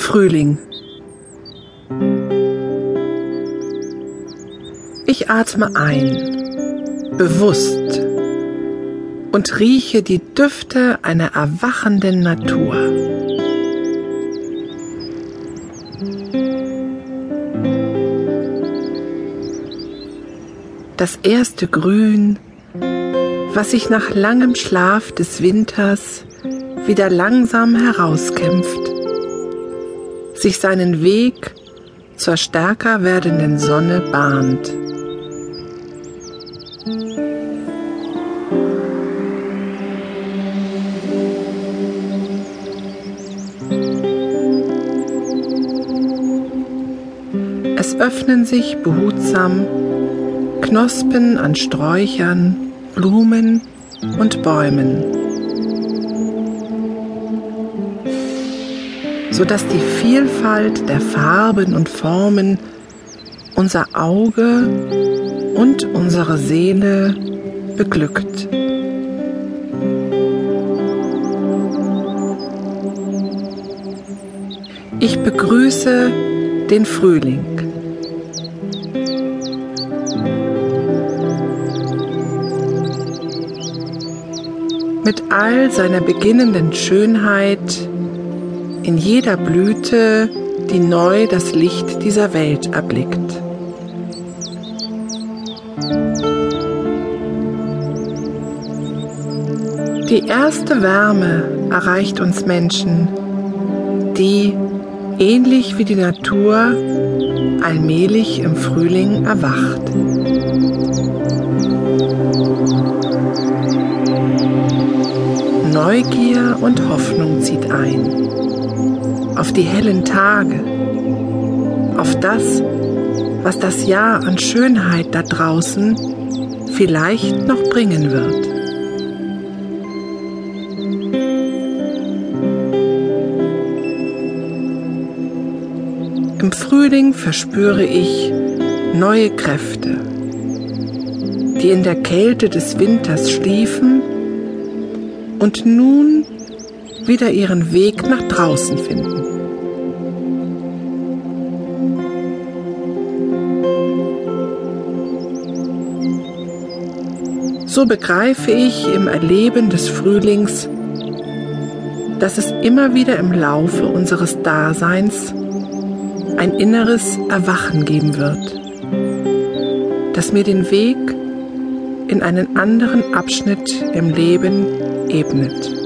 Frühling. Ich atme ein, bewusst, und rieche die Düfte einer erwachenden Natur. Das erste Grün was sich nach langem Schlaf des Winters wieder langsam herauskämpft sich seinen Weg zur stärker werdenden Sonne bahnt. Es öffnen sich behutsam Knospen an Sträuchern, Blumen und Bäumen. sodass die Vielfalt der Farben und Formen unser Auge und unsere Seele beglückt. Ich begrüße den Frühling. Mit all seiner beginnenden Schönheit in jeder Blüte, die neu das Licht dieser Welt erblickt. Die erste Wärme erreicht uns Menschen, die, ähnlich wie die Natur, allmählich im Frühling erwacht. Und Hoffnung zieht ein auf die hellen Tage, auf das, was das Jahr an Schönheit da draußen vielleicht noch bringen wird. Im Frühling verspüre ich neue Kräfte, die in der Kälte des Winters schliefen und nun wieder ihren Weg nach draußen finden. So begreife ich im Erleben des Frühlings, dass es immer wieder im Laufe unseres Daseins ein inneres Erwachen geben wird, das mir den Weg in einen anderen Abschnitt im Leben ebnet.